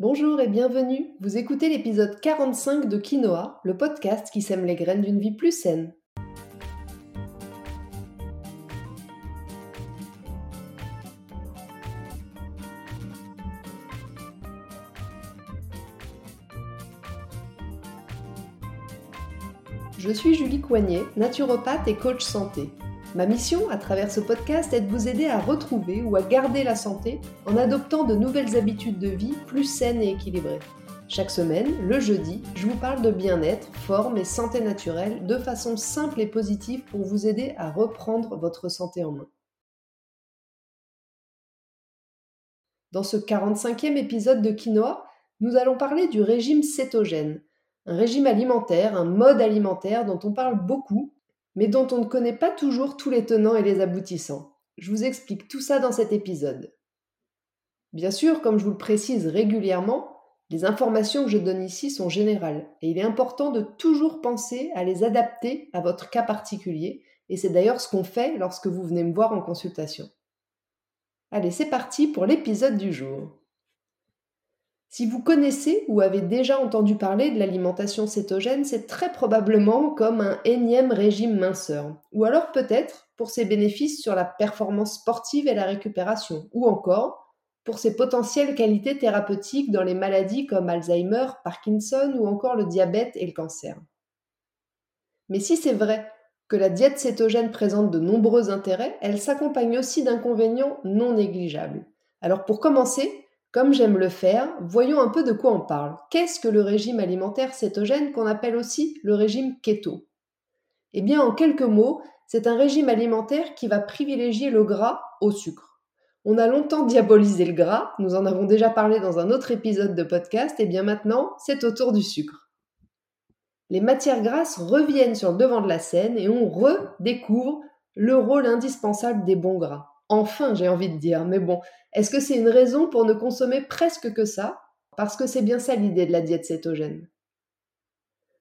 Bonjour et bienvenue. Vous écoutez l'épisode 45 de Quinoa, le podcast qui sème les graines d'une vie plus saine. Je suis Julie Coignet, naturopathe et coach santé. Ma mission à travers ce podcast est de vous aider à retrouver ou à garder la santé en adoptant de nouvelles habitudes de vie plus saines et équilibrées. Chaque semaine, le jeudi, je vous parle de bien-être, forme et santé naturelle de façon simple et positive pour vous aider à reprendre votre santé en main. Dans ce 45e épisode de Quinoa, nous allons parler du régime cétogène, un régime alimentaire, un mode alimentaire dont on parle beaucoup mais dont on ne connaît pas toujours tous les tenants et les aboutissants. Je vous explique tout ça dans cet épisode. Bien sûr, comme je vous le précise régulièrement, les informations que je donne ici sont générales et il est important de toujours penser à les adapter à votre cas particulier et c'est d'ailleurs ce qu'on fait lorsque vous venez me voir en consultation. Allez, c'est parti pour l'épisode du jour. Si vous connaissez ou avez déjà entendu parler de l'alimentation cétogène, c'est très probablement comme un énième régime minceur, ou alors peut-être pour ses bénéfices sur la performance sportive et la récupération, ou encore pour ses potentielles qualités thérapeutiques dans les maladies comme Alzheimer, Parkinson ou encore le diabète et le cancer. Mais si c'est vrai que la diète cétogène présente de nombreux intérêts, elle s'accompagne aussi d'inconvénients non négligeables. Alors pour commencer, comme j'aime le faire, voyons un peu de quoi on parle. Qu'est-ce que le régime alimentaire cétogène qu'on appelle aussi le régime keto? Eh bien, en quelques mots, c'est un régime alimentaire qui va privilégier le gras au sucre. On a longtemps diabolisé le gras, nous en avons déjà parlé dans un autre épisode de podcast, et bien maintenant, c'est au tour du sucre. Les matières grasses reviennent sur le devant de la scène et on redécouvre le rôle indispensable des bons gras. Enfin, j'ai envie de dire, mais bon, est-ce que c'est une raison pour ne consommer presque que ça? Parce que c'est bien ça l'idée de la diète cétogène.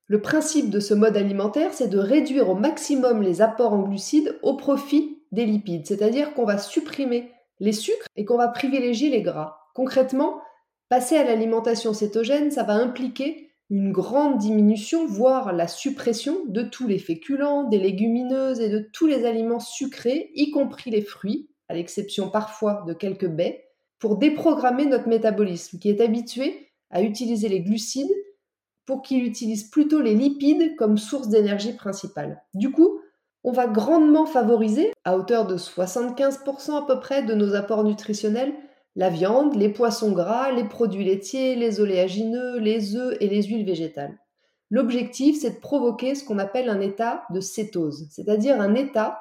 Le principe de ce mode alimentaire, c'est de réduire au maximum les apports en glucides au profit des lipides, c'est-à-dire qu'on va supprimer les sucres et qu'on va privilégier les gras. Concrètement, passer à l'alimentation cétogène, ça va impliquer une grande diminution, voire la suppression de tous les féculents, des légumineuses et de tous les aliments sucrés, y compris les fruits, à l'exception parfois de quelques baies, pour déprogrammer notre métabolisme qui est habitué à utiliser les glucides pour qu'il utilise plutôt les lipides comme source d'énergie principale. Du coup, on va grandement favoriser, à hauteur de 75% à peu près de nos apports nutritionnels, la viande, les poissons gras, les produits laitiers, les oléagineux, les œufs et les huiles végétales. L'objectif, c'est de provoquer ce qu'on appelle un état de cétose, c'est-à-dire un état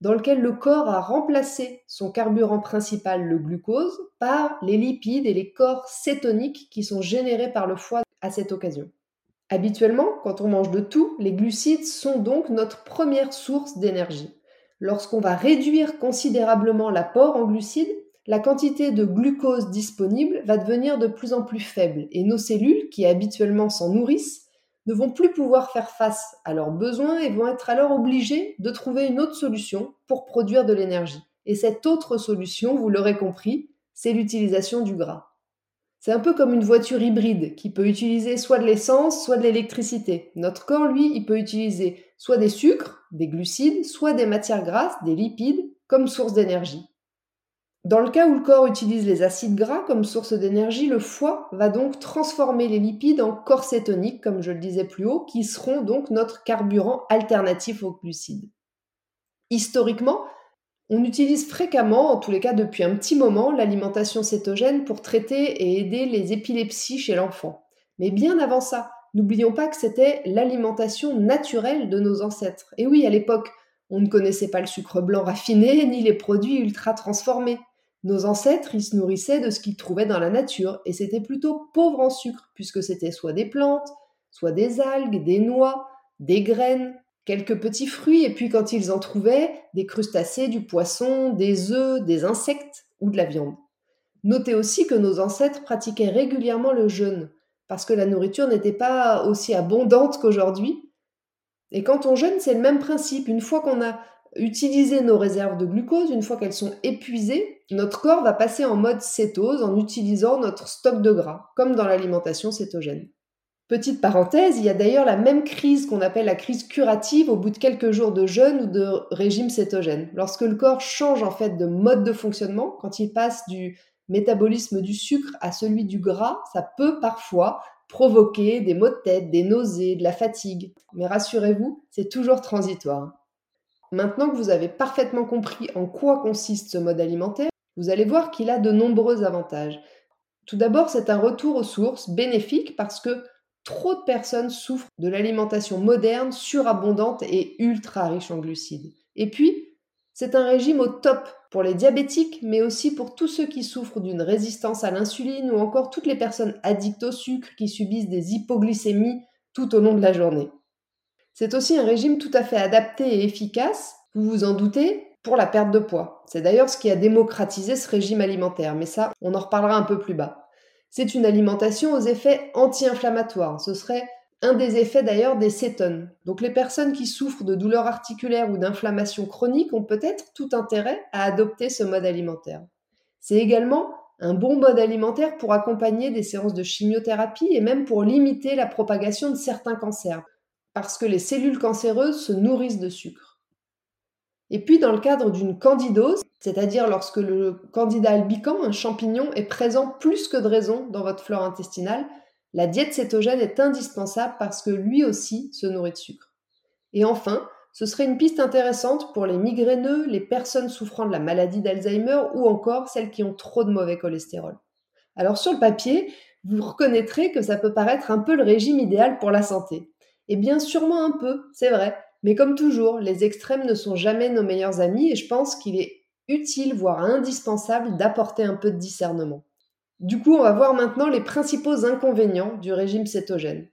dans lequel le corps a remplacé son carburant principal, le glucose, par les lipides et les corps cétoniques qui sont générés par le foie à cette occasion. Habituellement, quand on mange de tout, les glucides sont donc notre première source d'énergie. Lorsqu'on va réduire considérablement l'apport en glucides, la quantité de glucose disponible va devenir de plus en plus faible et nos cellules, qui habituellement s'en nourrissent, ne vont plus pouvoir faire face à leurs besoins et vont être alors obligés de trouver une autre solution pour produire de l'énergie. Et cette autre solution, vous l'aurez compris, c'est l'utilisation du gras. C'est un peu comme une voiture hybride qui peut utiliser soit de l'essence, soit de l'électricité. Notre corps, lui, il peut utiliser soit des sucres, des glucides, soit des matières grasses, des lipides, comme source d'énergie. Dans le cas où le corps utilise les acides gras comme source d'énergie, le foie va donc transformer les lipides en corps cétoniques, comme je le disais plus haut, qui seront donc notre carburant alternatif aux glucides. Historiquement, on utilise fréquemment, en tous les cas depuis un petit moment, l'alimentation cétogène pour traiter et aider les épilepsies chez l'enfant. Mais bien avant ça, n'oublions pas que c'était l'alimentation naturelle de nos ancêtres. Et oui, à l'époque, on ne connaissait pas le sucre blanc raffiné ni les produits ultra transformés. Nos ancêtres, ils se nourrissaient de ce qu'ils trouvaient dans la nature, et c'était plutôt pauvre en sucre, puisque c'était soit des plantes, soit des algues, des noix, des graines, quelques petits fruits, et puis quand ils en trouvaient, des crustacés, du poisson, des œufs, des insectes ou de la viande. Notez aussi que nos ancêtres pratiquaient régulièrement le jeûne, parce que la nourriture n'était pas aussi abondante qu'aujourd'hui. Et quand on jeûne, c'est le même principe. Une fois qu'on a utiliser nos réserves de glucose, une fois qu'elles sont épuisées, notre corps va passer en mode cétose en utilisant notre stock de gras, comme dans l'alimentation cétogène. Petite parenthèse, il y a d'ailleurs la même crise qu'on appelle la crise curative au bout de quelques jours de jeûne ou de régime cétogène. Lorsque le corps change en fait de mode de fonctionnement, quand il passe du métabolisme du sucre à celui du gras, ça peut parfois provoquer des maux de tête, des nausées, de la fatigue. Mais rassurez-vous, c'est toujours transitoire. Maintenant que vous avez parfaitement compris en quoi consiste ce mode alimentaire, vous allez voir qu'il a de nombreux avantages. Tout d'abord, c'est un retour aux sources bénéfique parce que trop de personnes souffrent de l'alimentation moderne, surabondante et ultra riche en glucides. Et puis, c'est un régime au top pour les diabétiques, mais aussi pour tous ceux qui souffrent d'une résistance à l'insuline ou encore toutes les personnes addictes au sucre qui subissent des hypoglycémies tout au long de la journée. C'est aussi un régime tout à fait adapté et efficace, vous vous en doutez, pour la perte de poids. C'est d'ailleurs ce qui a démocratisé ce régime alimentaire, mais ça, on en reparlera un peu plus bas. C'est une alimentation aux effets anti-inflammatoires. Ce serait un des effets d'ailleurs des cétones. Donc les personnes qui souffrent de douleurs articulaires ou d'inflammation chronique ont peut-être tout intérêt à adopter ce mode alimentaire. C'est également un bon mode alimentaire pour accompagner des séances de chimiothérapie et même pour limiter la propagation de certains cancers, parce que les cellules cancéreuses se nourrissent de sucre. Et puis dans le cadre d'une candidose, c'est-à-dire lorsque le candida albicans, un champignon, est présent plus que de raison dans votre flore intestinale, la diète cétogène est indispensable parce que lui aussi se nourrit de sucre. Et enfin, ce serait une piste intéressante pour les migraineux, les personnes souffrant de la maladie d'Alzheimer ou encore celles qui ont trop de mauvais cholestérol. Alors sur le papier, vous reconnaîtrez que ça peut paraître un peu le régime idéal pour la santé. Eh bien sûrement un peu, c'est vrai, mais comme toujours, les extrêmes ne sont jamais nos meilleurs amis et je pense qu'il est utile, voire indispensable, d'apporter un peu de discernement. Du coup, on va voir maintenant les principaux inconvénients du régime cétogène.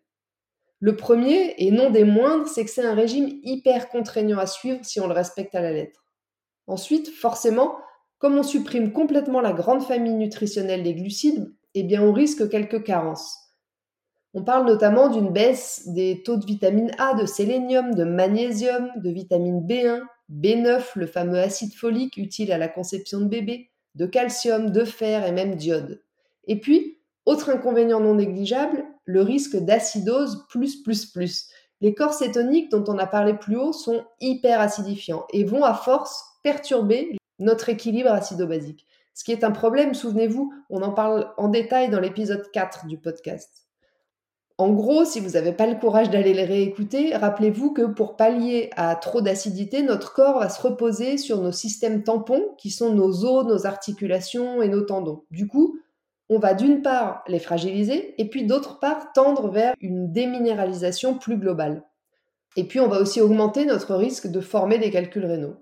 Le premier, et non des moindres, c'est que c'est un régime hyper contraignant à suivre si on le respecte à la lettre. Ensuite, forcément, comme on supprime complètement la grande famille nutritionnelle des glucides, eh bien on risque quelques carences. On parle notamment d'une baisse des taux de vitamine A, de sélénium, de magnésium, de vitamine B1, B9, le fameux acide folique utile à la conception de bébé, de calcium, de fer et même d'iode. Et puis, autre inconvénient non négligeable, le risque d'acidose plus plus plus. Les corps cétoniques dont on a parlé plus haut sont hyper acidifiants et vont à force perturber notre équilibre acido-basique. Ce qui est un problème, souvenez-vous, on en parle en détail dans l'épisode 4 du podcast. En gros, si vous n'avez pas le courage d'aller les réécouter, rappelez-vous que pour pallier à trop d'acidité, notre corps va se reposer sur nos systèmes tampons, qui sont nos os, nos articulations et nos tendons. Du coup, on va d'une part les fragiliser et puis d'autre part tendre vers une déminéralisation plus globale. Et puis on va aussi augmenter notre risque de former des calculs rénaux.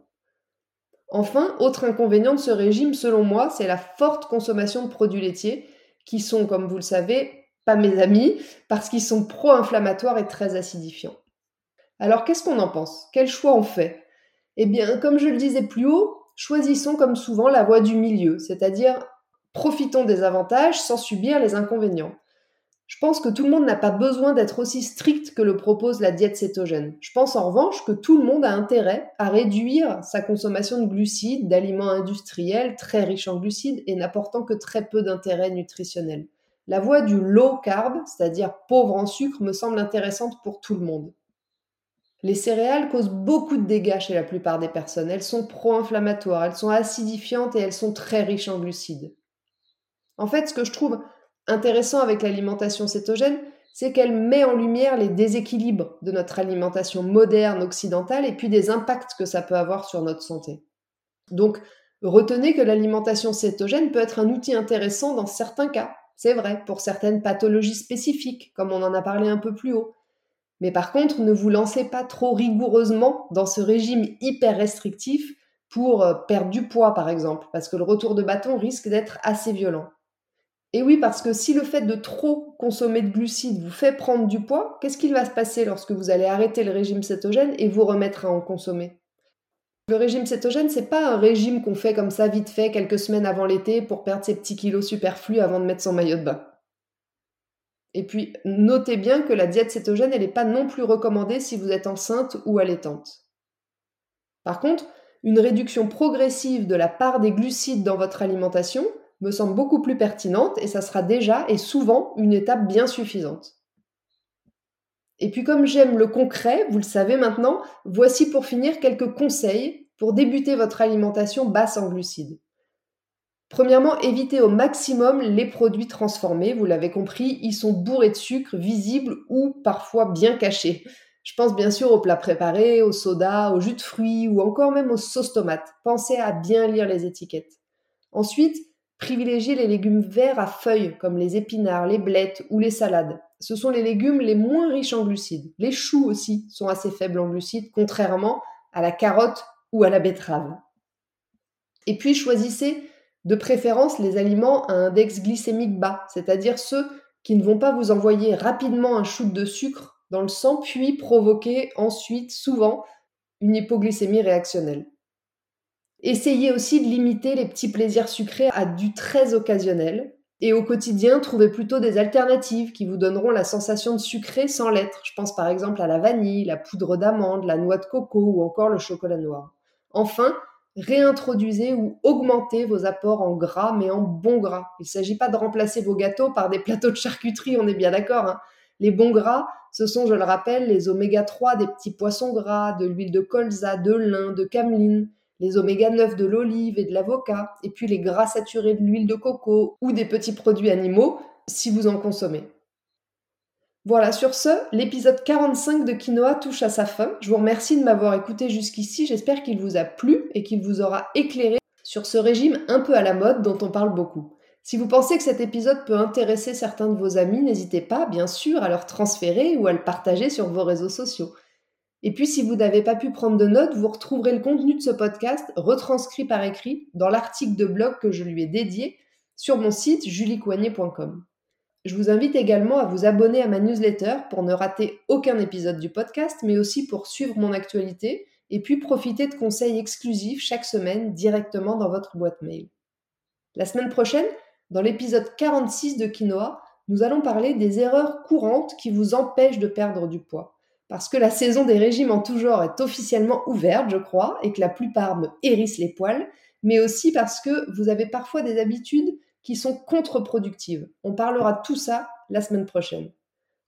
Enfin, autre inconvénient de ce régime, selon moi, c'est la forte consommation de produits laitiers qui sont, comme vous le savez, pas mes amis, parce qu'ils sont pro-inflammatoires et très acidifiants. Alors qu'est-ce qu'on en pense? Quel choix on fait? Eh bien, comme je le disais plus haut, choisissons comme souvent la voie du milieu, c'est-à-dire Profitons des avantages sans subir les inconvénients. Je pense que tout le monde n'a pas besoin d'être aussi strict que le propose la diète cétogène. Je pense en revanche que tout le monde a intérêt à réduire sa consommation de glucides, d'aliments industriels très riches en glucides et n'apportant que très peu d'intérêt nutritionnel. La voie du low carb, c'est-à-dire pauvre en sucre, me semble intéressante pour tout le monde. Les céréales causent beaucoup de dégâts chez la plupart des personnes. Elles sont pro-inflammatoires, elles sont acidifiantes et elles sont très riches en glucides. En fait, ce que je trouve intéressant avec l'alimentation cétogène, c'est qu'elle met en lumière les déséquilibres de notre alimentation moderne occidentale et puis des impacts que ça peut avoir sur notre santé. Donc, retenez que l'alimentation cétogène peut être un outil intéressant dans certains cas, c'est vrai, pour certaines pathologies spécifiques, comme on en a parlé un peu plus haut. Mais par contre, ne vous lancez pas trop rigoureusement dans ce régime hyper restrictif pour euh, perdre du poids, par exemple, parce que le retour de bâton risque d'être assez violent. Et oui, parce que si le fait de trop consommer de glucides vous fait prendre du poids, qu'est-ce qu'il va se passer lorsque vous allez arrêter le régime cétogène et vous remettre à en consommer? Le régime cétogène, c'est pas un régime qu'on fait comme ça vite fait quelques semaines avant l'été pour perdre ses petits kilos superflus avant de mettre son maillot de bain. Et puis, notez bien que la diète cétogène, elle n'est pas non plus recommandée si vous êtes enceinte ou allaitante. Par contre, une réduction progressive de la part des glucides dans votre alimentation me semble beaucoup plus pertinente et ça sera déjà et souvent une étape bien suffisante. Et puis comme j'aime le concret, vous le savez maintenant, voici pour finir quelques conseils pour débuter votre alimentation basse en glucides. Premièrement, évitez au maximum les produits transformés, vous l'avez compris, ils sont bourrés de sucre, visibles ou parfois bien cachés. Je pense bien sûr aux plats préparés, aux sodas, aux jus de fruits ou encore même aux sauces tomates. Pensez à bien lire les étiquettes. Ensuite, privilégiez les légumes verts à feuilles comme les épinards, les blettes ou les salades. Ce sont les légumes les moins riches en glucides. Les choux aussi sont assez faibles en glucides, contrairement à la carotte ou à la betterave. Et puis choisissez de préférence les aliments à index glycémique bas, c'est-à-dire ceux qui ne vont pas vous envoyer rapidement un shoot de sucre dans le sang, puis provoquer ensuite souvent une hypoglycémie réactionnelle. Essayez aussi de limiter les petits plaisirs sucrés à du très occasionnel. Et au quotidien, trouvez plutôt des alternatives qui vous donneront la sensation de sucré sans l'être. Je pense par exemple à la vanille, la poudre d'amande, la noix de coco ou encore le chocolat noir. Enfin, réintroduisez ou augmentez vos apports en gras, mais en bon gras. Il ne s'agit pas de remplacer vos gâteaux par des plateaux de charcuterie, on est bien d'accord. Hein. Les bons gras, ce sont, je le rappelle, les oméga 3 des petits poissons gras, de l'huile de colza, de lin, de cameline, les oméga 9 de l'olive et de l'avocat, et puis les gras saturés de l'huile de coco ou des petits produits animaux si vous en consommez. Voilà, sur ce, l'épisode 45 de Quinoa touche à sa fin. Je vous remercie de m'avoir écouté jusqu'ici. J'espère qu'il vous a plu et qu'il vous aura éclairé sur ce régime un peu à la mode dont on parle beaucoup. Si vous pensez que cet épisode peut intéresser certains de vos amis, n'hésitez pas, bien sûr, à leur transférer ou à le partager sur vos réseaux sociaux. Et puis, si vous n'avez pas pu prendre de notes, vous retrouverez le contenu de ce podcast retranscrit par écrit dans l'article de blog que je lui ai dédié sur mon site juliecoignet.com. Je vous invite également à vous abonner à ma newsletter pour ne rater aucun épisode du podcast, mais aussi pour suivre mon actualité et puis profiter de conseils exclusifs chaque semaine directement dans votre boîte mail. La semaine prochaine, dans l'épisode 46 de Quinoa, nous allons parler des erreurs courantes qui vous empêchent de perdre du poids. Parce que la saison des régimes en tout genre est officiellement ouverte, je crois, et que la plupart me hérissent les poils, mais aussi parce que vous avez parfois des habitudes qui sont contre-productives. On parlera de tout ça la semaine prochaine.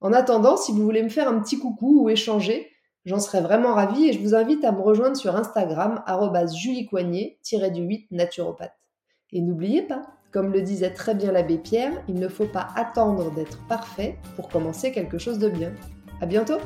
En attendant, si vous voulez me faire un petit coucou ou échanger, j'en serais vraiment ravie et je vous invite à me rejoindre sur Instagram, juliecoignet-du8 naturopathe. Et n'oubliez pas, comme le disait très bien l'abbé Pierre, il ne faut pas attendre d'être parfait pour commencer quelque chose de bien. À bientôt!